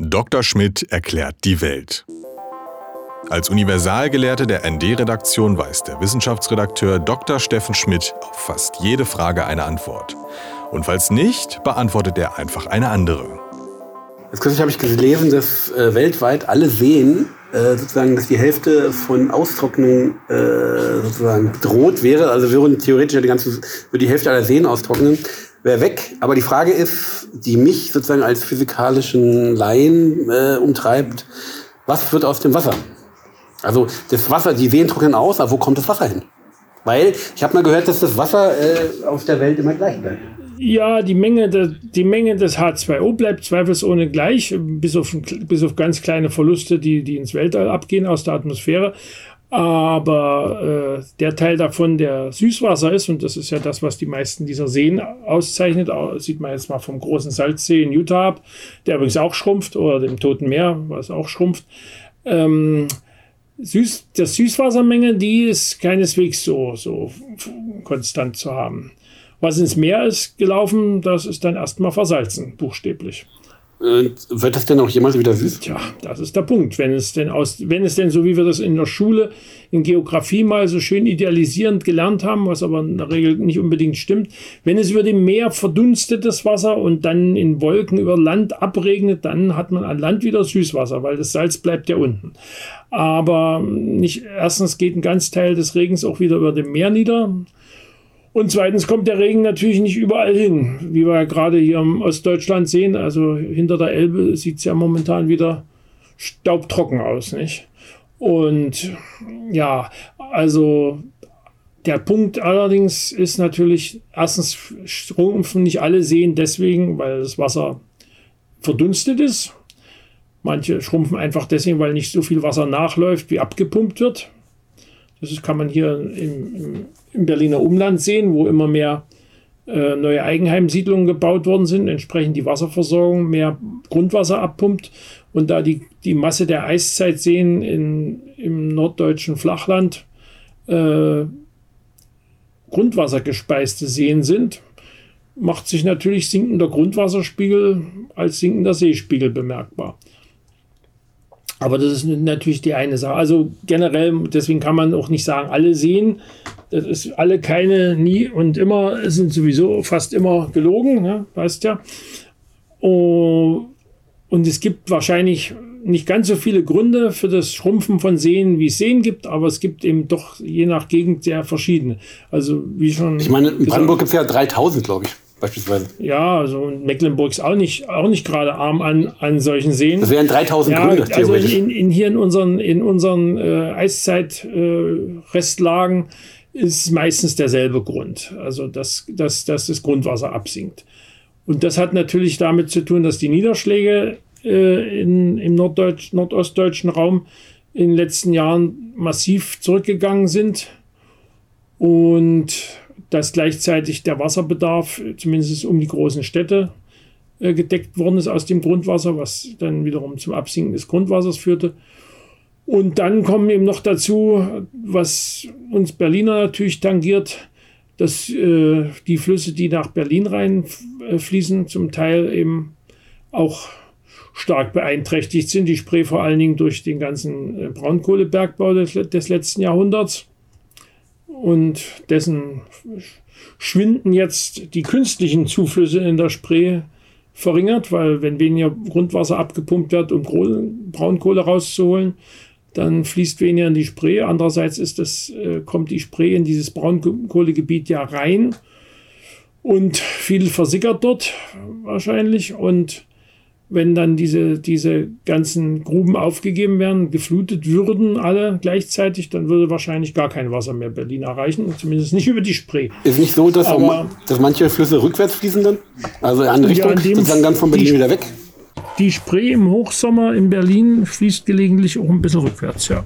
Dr. Schmidt erklärt die Welt. Als Universalgelehrte der ND-Redaktion weiß der Wissenschaftsredakteur Dr. Steffen Schmidt auf fast jede Frage eine Antwort. Und falls nicht, beantwortet er einfach eine andere. Jetzt kürzlich habe ich gelesen, dass äh, weltweit alle Seen äh, sozusagen, dass die Hälfte von Austrocknung äh, sozusagen bedroht wäre. Also würden theoretisch die ganze, würde die Hälfte aller Seen austrocknen wäre weg. Aber die Frage ist, die mich sozusagen als physikalischen Laien äh, umtreibt, was wird aus dem Wasser? Also das Wasser, die Seen trocknen aus, aber wo kommt das Wasser hin? Weil ich habe mal gehört, dass das Wasser äh, auf der Welt immer gleich bleibt. Ja, die Menge, de, die Menge des H2O bleibt zweifelsohne gleich, bis auf, bis auf ganz kleine Verluste, die, die ins Weltall abgehen aus der Atmosphäre. Aber äh, der Teil davon, der Süßwasser ist, und das ist ja das, was die meisten dieser Seen auszeichnet, sieht man jetzt mal vom großen Salzsee in Utah ab, der übrigens auch schrumpft, oder dem Toten Meer, was auch schrumpft. Ähm, Süß, das Süßwassermenge, die ist keineswegs so, so konstant zu haben. Was ins Meer ist gelaufen, das ist dann erstmal versalzen, buchstäblich. Wird das denn auch jemals wieder süß? Tja, das ist der Punkt. Wenn es denn aus, wenn es denn so wie wir das in der Schule in Geografie mal so schön idealisierend gelernt haben, was aber in der Regel nicht unbedingt stimmt, wenn es über dem Meer verdunstet das Wasser und dann in Wolken über Land abregnet, dann hat man an Land wieder Süßwasser, weil das Salz bleibt ja unten. Aber nicht erstens geht ein ganz Teil des Regens auch wieder über dem Meer nieder. Und zweitens kommt der Regen natürlich nicht überall hin, wie wir ja gerade hier im Ostdeutschland sehen. Also hinter der Elbe sieht es ja momentan wieder staubtrocken aus, nicht? Und ja, also der Punkt allerdings ist natürlich, erstens schrumpfen nicht alle Seen deswegen, weil das Wasser verdunstet ist. Manche schrumpfen einfach deswegen, weil nicht so viel Wasser nachläuft, wie abgepumpt wird. Das kann man hier im, im, im Berliner Umland sehen, wo immer mehr äh, neue Eigenheimsiedlungen gebaut worden sind, entsprechend die Wasserversorgung mehr Grundwasser abpumpt. Und da die, die Masse der Eiszeitseen in, im norddeutschen Flachland äh, grundwassergespeiste Seen sind, macht sich natürlich sinkender Grundwasserspiegel als sinkender Seespiegel bemerkbar. Aber das ist natürlich die eine Sache. Also generell, deswegen kann man auch nicht sagen, alle sehen. Das ist alle keine, nie und immer sind sowieso fast immer gelogen, ne? weißt ja. Oh, und es gibt wahrscheinlich nicht ganz so viele Gründe für das Schrumpfen von Seen, wie es Seen gibt, aber es gibt eben doch je nach Gegend sehr verschiedene. Also wie schon. Ich meine, in Brandenburg gibt es ja 3000, glaube ich beispielsweise. Ja, also Mecklenburg ist auch nicht, auch nicht gerade arm an, an solchen Seen. Das wären 3000 ja, Gründe, Also in, in, hier in unseren, in unseren äh, Eiszeit-Restlagen äh, ist meistens derselbe Grund. Also, dass, dass, dass das Grundwasser absinkt. Und das hat natürlich damit zu tun, dass die Niederschläge äh, in, im norddeutsch, nordostdeutschen Raum in den letzten Jahren massiv zurückgegangen sind. Und dass gleichzeitig der Wasserbedarf, zumindest um die großen Städte, äh, gedeckt worden ist aus dem Grundwasser, was dann wiederum zum Absinken des Grundwassers führte. Und dann kommen eben noch dazu, was uns Berliner natürlich tangiert, dass äh, die Flüsse, die nach Berlin reinfließen, äh, zum Teil eben auch stark beeinträchtigt sind. Die Spree vor allen Dingen durch den ganzen äh, Braunkohlebergbau des letzten Jahrhunderts und dessen schwinden jetzt die künstlichen Zuflüsse in der Spree verringert, weil wenn weniger Grundwasser abgepumpt wird, um Braunkohle rauszuholen, dann fließt weniger in die Spree. Andererseits ist das, äh, kommt die Spree in dieses Braunkohlegebiet ja rein und viel versickert dort wahrscheinlich und wenn dann diese, diese ganzen Gruben aufgegeben werden, geflutet würden alle gleichzeitig, dann würde wahrscheinlich gar kein Wasser mehr Berlin erreichen, zumindest nicht über die Spree. Ist nicht so, dass, Aber, dass manche Flüsse rückwärts fließen dann? Also in andere Richtung, ja, in sozusagen dann von Berlin die, wieder weg? Die Spree im Hochsommer in Berlin fließt gelegentlich auch ein bisschen rückwärts, ja.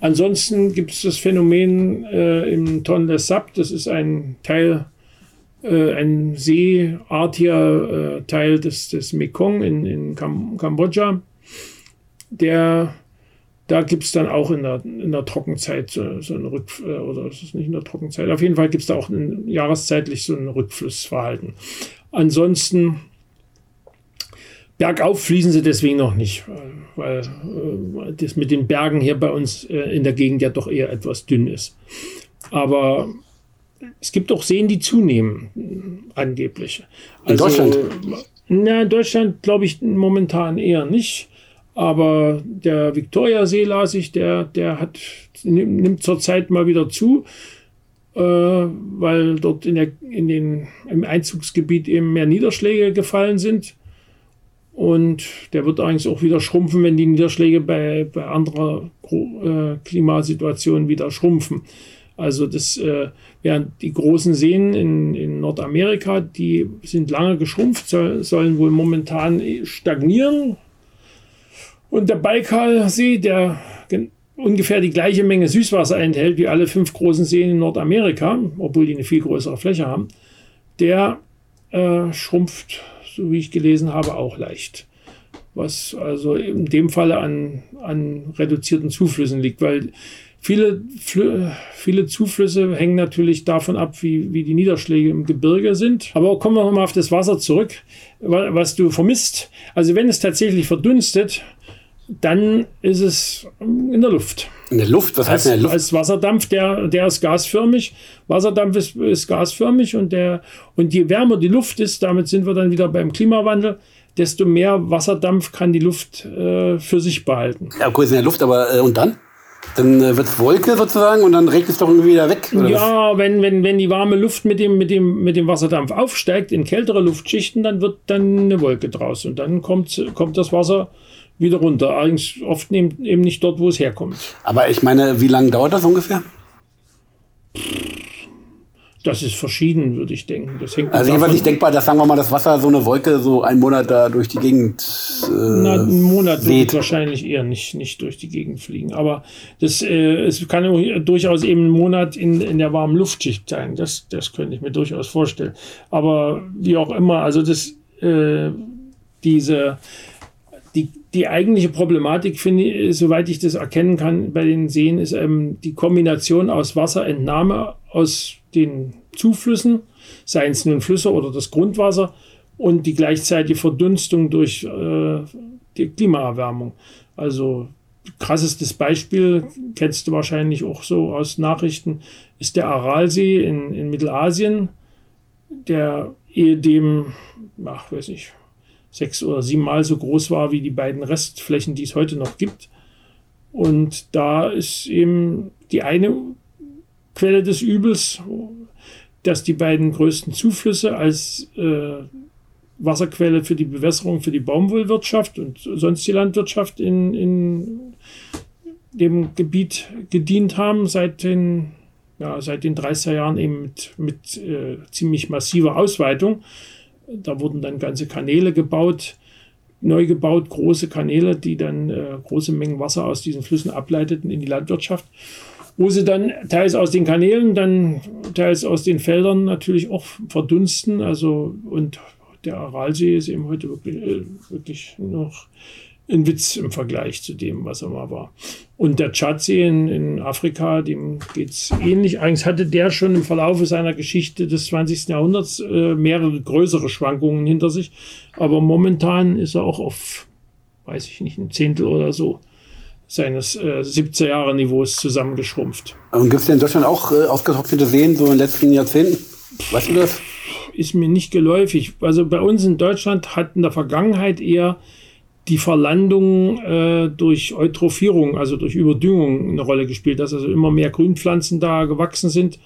Ansonsten gibt es das Phänomen äh, im Tonle Sap, das ist ein Teil äh, ein seeartiger äh, Teil des, des Mekong in, in Kam Kambodscha. Der, da gibt es dann auch in der, in der Trockenzeit so, so eine Rück, äh, oder ist es nicht in der Trockenzeit, auf jeden Fall gibt es da auch ein, jahreszeitlich so ein Rückflussverhalten. Ansonsten bergauf fließen sie deswegen noch nicht, weil äh, das mit den Bergen hier bei uns äh, in der Gegend ja doch eher etwas dünn ist. Aber es gibt auch Seen, die zunehmen, angeblich. Also, in Deutschland? Na, in Deutschland glaube ich momentan eher nicht. Aber der Viktoriasee las ich, der, der hat, nimmt zurzeit mal wieder zu, äh, weil dort in der, in den, im Einzugsgebiet eben mehr Niederschläge gefallen sind. Und der wird eigentlich auch wieder schrumpfen, wenn die Niederschläge bei, bei anderer äh, Klimasituation wieder schrumpfen. Also das, äh, während die großen Seen in, in Nordamerika, die sind lange geschrumpft, soll, sollen wohl momentan stagnieren. Und der Baikalsee, der ungefähr die gleiche Menge Süßwasser enthält wie alle fünf großen Seen in Nordamerika, obwohl die eine viel größere Fläche haben, der äh, schrumpft, so wie ich gelesen habe, auch leicht. Was also in dem Falle an, an reduzierten Zuflüssen liegt, weil viele, viele Zuflüsse hängen natürlich davon ab, wie, wie die Niederschläge im Gebirge sind. Aber kommen wir nochmal auf das Wasser zurück, was du vermisst. Also wenn es tatsächlich verdunstet, dann ist es in der Luft. In der Luft? Was heißt in der Luft? Als Wasserdampf, der, der ist gasförmig. Wasserdampf ist, ist gasförmig und, der, und je wärmer die Luft ist, damit sind wir dann wieder beim Klimawandel, desto mehr Wasserdampf kann die Luft äh, für sich behalten. Ja, ist in der Luft, aber äh, und dann? Dann äh, wird es Wolke sozusagen und dann regnet es doch irgendwie wieder weg. ja, wenn, wenn, wenn die warme Luft mit dem, mit, dem, mit dem Wasserdampf aufsteigt in kältere Luftschichten, dann wird dann eine Wolke draus und dann kommt, kommt das Wasser wieder runter. Allerdings oft eben nicht dort, wo es herkommt. Aber ich meine, wie lange dauert das ungefähr? Das ist verschieden, würde ich denken. Das hängt also jedenfalls nicht denkbar, dass sagen wir mal das Wasser so eine Wolke so einen Monat da durch die Gegend. Äh, Na, einen Monat wird wahrscheinlich eher nicht, nicht durch die Gegend fliegen. Aber das, äh, es kann durchaus eben einen Monat in, in der warmen Luftschicht sein. Das, das könnte ich mir durchaus vorstellen. Aber wie auch immer, also das, äh, diese die, die eigentliche Problematik, finde ich, soweit ich das erkennen kann bei den Seen, ist ähm, die Kombination aus Wasserentnahme aus den Zuflüssen, seien es nun Flüsse oder das Grundwasser, und die gleichzeitige Verdunstung durch äh, die Klimaerwärmung. Also krassestes Beispiel, kennst du wahrscheinlich auch so aus Nachrichten, ist der Aralsee in, in Mittelasien, der ehedem, ach, weiß nicht, sechs oder siebenmal so groß war wie die beiden Restflächen, die es heute noch gibt. Und da ist eben die eine Quelle des Übels, dass die beiden größten Zuflüsse als äh, Wasserquelle für die Bewässerung für die Baumwollwirtschaft und sonst die Landwirtschaft in, in dem Gebiet gedient haben seit den, ja, seit den 30er Jahren eben mit, mit äh, ziemlich massiver Ausweitung. Da wurden dann ganze Kanäle gebaut, neu gebaut, große Kanäle, die dann äh, große Mengen Wasser aus diesen Flüssen ableiteten in die Landwirtschaft, wo sie dann teils aus den Kanälen, dann teils aus den Feldern natürlich auch verdunsten. Also und der Aralsee ist eben heute wirklich, äh, noch ein Witz im Vergleich zu dem, was er mal war. Und der Tschadsee in, in Afrika, dem geht es ähnlich. Eigentlich hatte der schon im Verlauf seiner Geschichte des 20. Jahrhunderts äh, mehrere größere Schwankungen hinter sich. Aber momentan ist er auch auf, weiß ich nicht, ein Zehntel oder so seines äh, 70er Jahre Niveaus zusammengeschrumpft. Und gibt es denn in Deutschland auch äh, ausgetrocknete Seen so in den letzten Jahrzehnten? Weißt du das? Ist mir nicht geläufig. Also bei uns in Deutschland hat in der Vergangenheit eher die Verlandung äh, durch Eutrophierung, also durch Überdüngung, eine Rolle gespielt, dass also immer mehr Grünpflanzen da gewachsen sind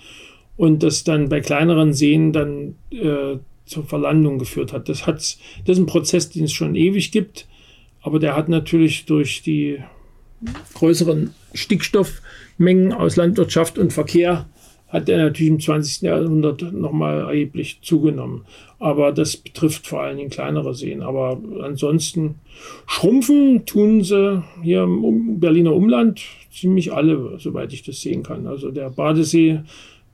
und das dann bei kleineren Seen dann äh, zur Verlandung geführt hat. Das, hat's, das ist ein Prozess, den es schon ewig gibt, aber der hat natürlich durch die größeren Stickstoffmengen aus Landwirtschaft und Verkehr hat er natürlich im 20. Jahrhundert nochmal erheblich zugenommen. Aber das betrifft vor allen Dingen kleinere Seen. Aber ansonsten schrumpfen tun sie hier im Berliner Umland ziemlich alle, soweit ich das sehen kann. Also der Badesee,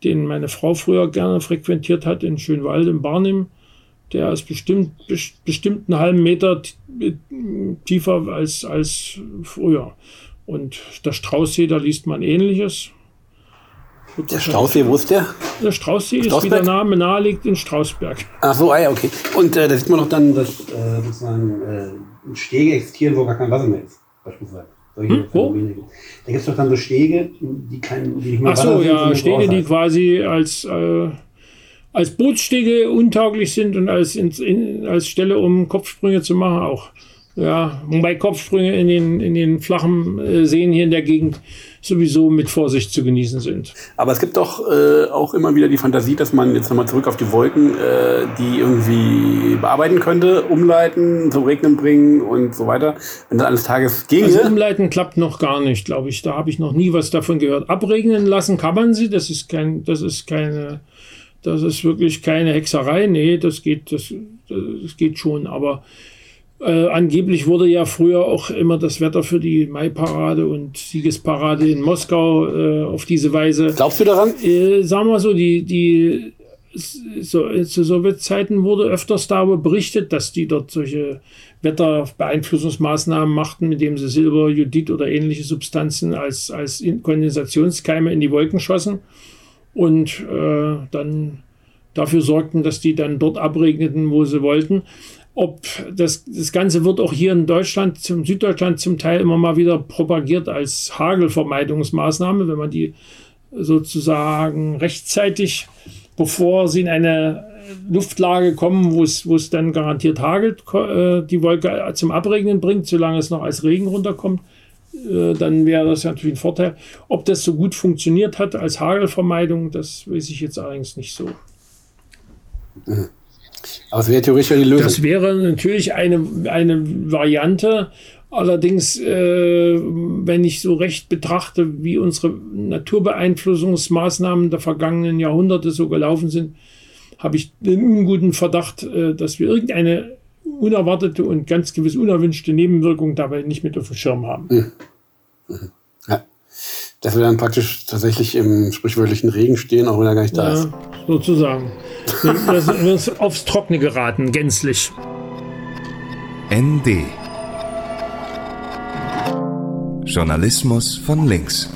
den meine Frau früher gerne frequentiert hat in Schönwald im Barnim, der ist bestimmt, bestimmt einen halben Meter tiefer als, als früher. Und der Straußsee, da liest man ähnliches. Der Straußsee, wo ist der? Der Straußsee ist, wie der Name naheliegt, in Strausberg. Ach so, ah ja, okay. Und äh, da sieht man doch dann, dass äh, sozusagen äh, Stege existieren, wo gar kein Wasser mehr ist, beispielsweise. Hm, wo? Da gibt es doch dann so Stege, die, kein, die nicht mehr Ach so, ja, Stege, die quasi als, äh, als Bootsstege untauglich sind und als, in, in, als Stelle, um Kopfsprünge zu machen, auch. Ja, wobei Kopfsprünge in den, in den flachen äh, Seen hier in der Gegend sowieso mit Vorsicht zu genießen sind. Aber es gibt doch äh, auch immer wieder die Fantasie, dass man jetzt nochmal zurück auf die Wolken, äh, die irgendwie bearbeiten könnte, umleiten, zum Regnen bringen und so weiter. Wenn das eines Tages ginge. Also umleiten klappt noch gar nicht, glaube ich. Da habe ich noch nie was davon gehört. Abregnen lassen kann man sie, das ist kein, das ist keine, das ist wirklich keine Hexerei. Nee, das geht, das, das geht schon. Aber äh, angeblich wurde ja früher auch immer das Wetter für die Mai-Parade und Siegesparade in Moskau äh, auf diese Weise. Glaubst du daran? Äh, sagen wir so, die, die so, zu Sowjetzeiten wurde öfters darüber berichtet, dass die dort solche Wetterbeeinflussungsmaßnahmen machten, indem sie Silber, Judith oder ähnliche Substanzen als, als Kondensationskeime in die Wolken schossen und äh, dann dafür sorgten, dass die dann dort abregneten, wo sie wollten. Ob das, das Ganze wird auch hier in Deutschland, zum Süddeutschland zum Teil immer mal wieder propagiert als Hagelvermeidungsmaßnahme, wenn man die sozusagen rechtzeitig, bevor sie in eine Luftlage kommen, wo es, wo es dann garantiert hagelt, äh, die Wolke zum Abregnen bringt, solange es noch als Regen runterkommt, äh, dann wäre das natürlich ein Vorteil. Ob das so gut funktioniert hat als Hagelvermeidung, das weiß ich jetzt allerdings nicht so. Mhm. Aber es wäre theoretisch die Lösung. Das wäre natürlich eine, eine Variante. Allerdings, äh, wenn ich so recht betrachte, wie unsere Naturbeeinflussungsmaßnahmen der vergangenen Jahrhunderte so gelaufen sind, habe ich den unguten Verdacht, äh, dass wir irgendeine unerwartete und ganz gewiss unerwünschte Nebenwirkung dabei nicht mit auf dem Schirm haben. Mhm. Mhm. Ja. Dass wir dann praktisch tatsächlich im sprichwörtlichen Regen stehen, auch wenn er gar nicht da ja, ist. Sozusagen. Wir sind aufs Trockene geraten, gänzlich. ND Journalismus von links.